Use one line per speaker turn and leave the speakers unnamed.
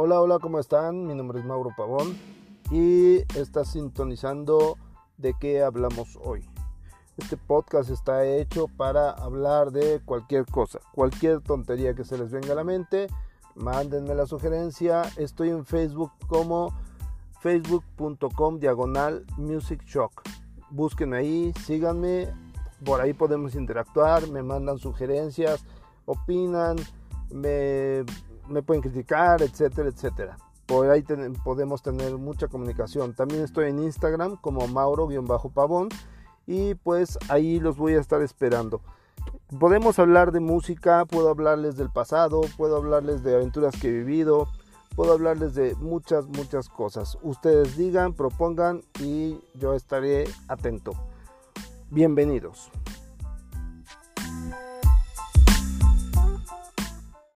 Hola, hola, ¿cómo están? Mi nombre es Mauro Pavón y está sintonizando de qué hablamos hoy. Este podcast está hecho para hablar de cualquier cosa, cualquier tontería que se les venga a la mente. Mándenme la sugerencia. Estoy en Facebook como facebook.com diagonal music shock. Búsquenme ahí, síganme, por ahí podemos interactuar, me mandan sugerencias, opinan, me, pueden criticar, etcétera, etcétera. Por ahí podemos tener mucha comunicación. También estoy en Instagram como Mauro-Pavón y pues ahí los voy a estar esperando. Podemos hablar de música, puedo hablarles del pasado, puedo hablarles de aventuras que he vivido, puedo hablarles de muchas, muchas cosas. Ustedes digan, propongan y yo estaré atento. Bienvenidos.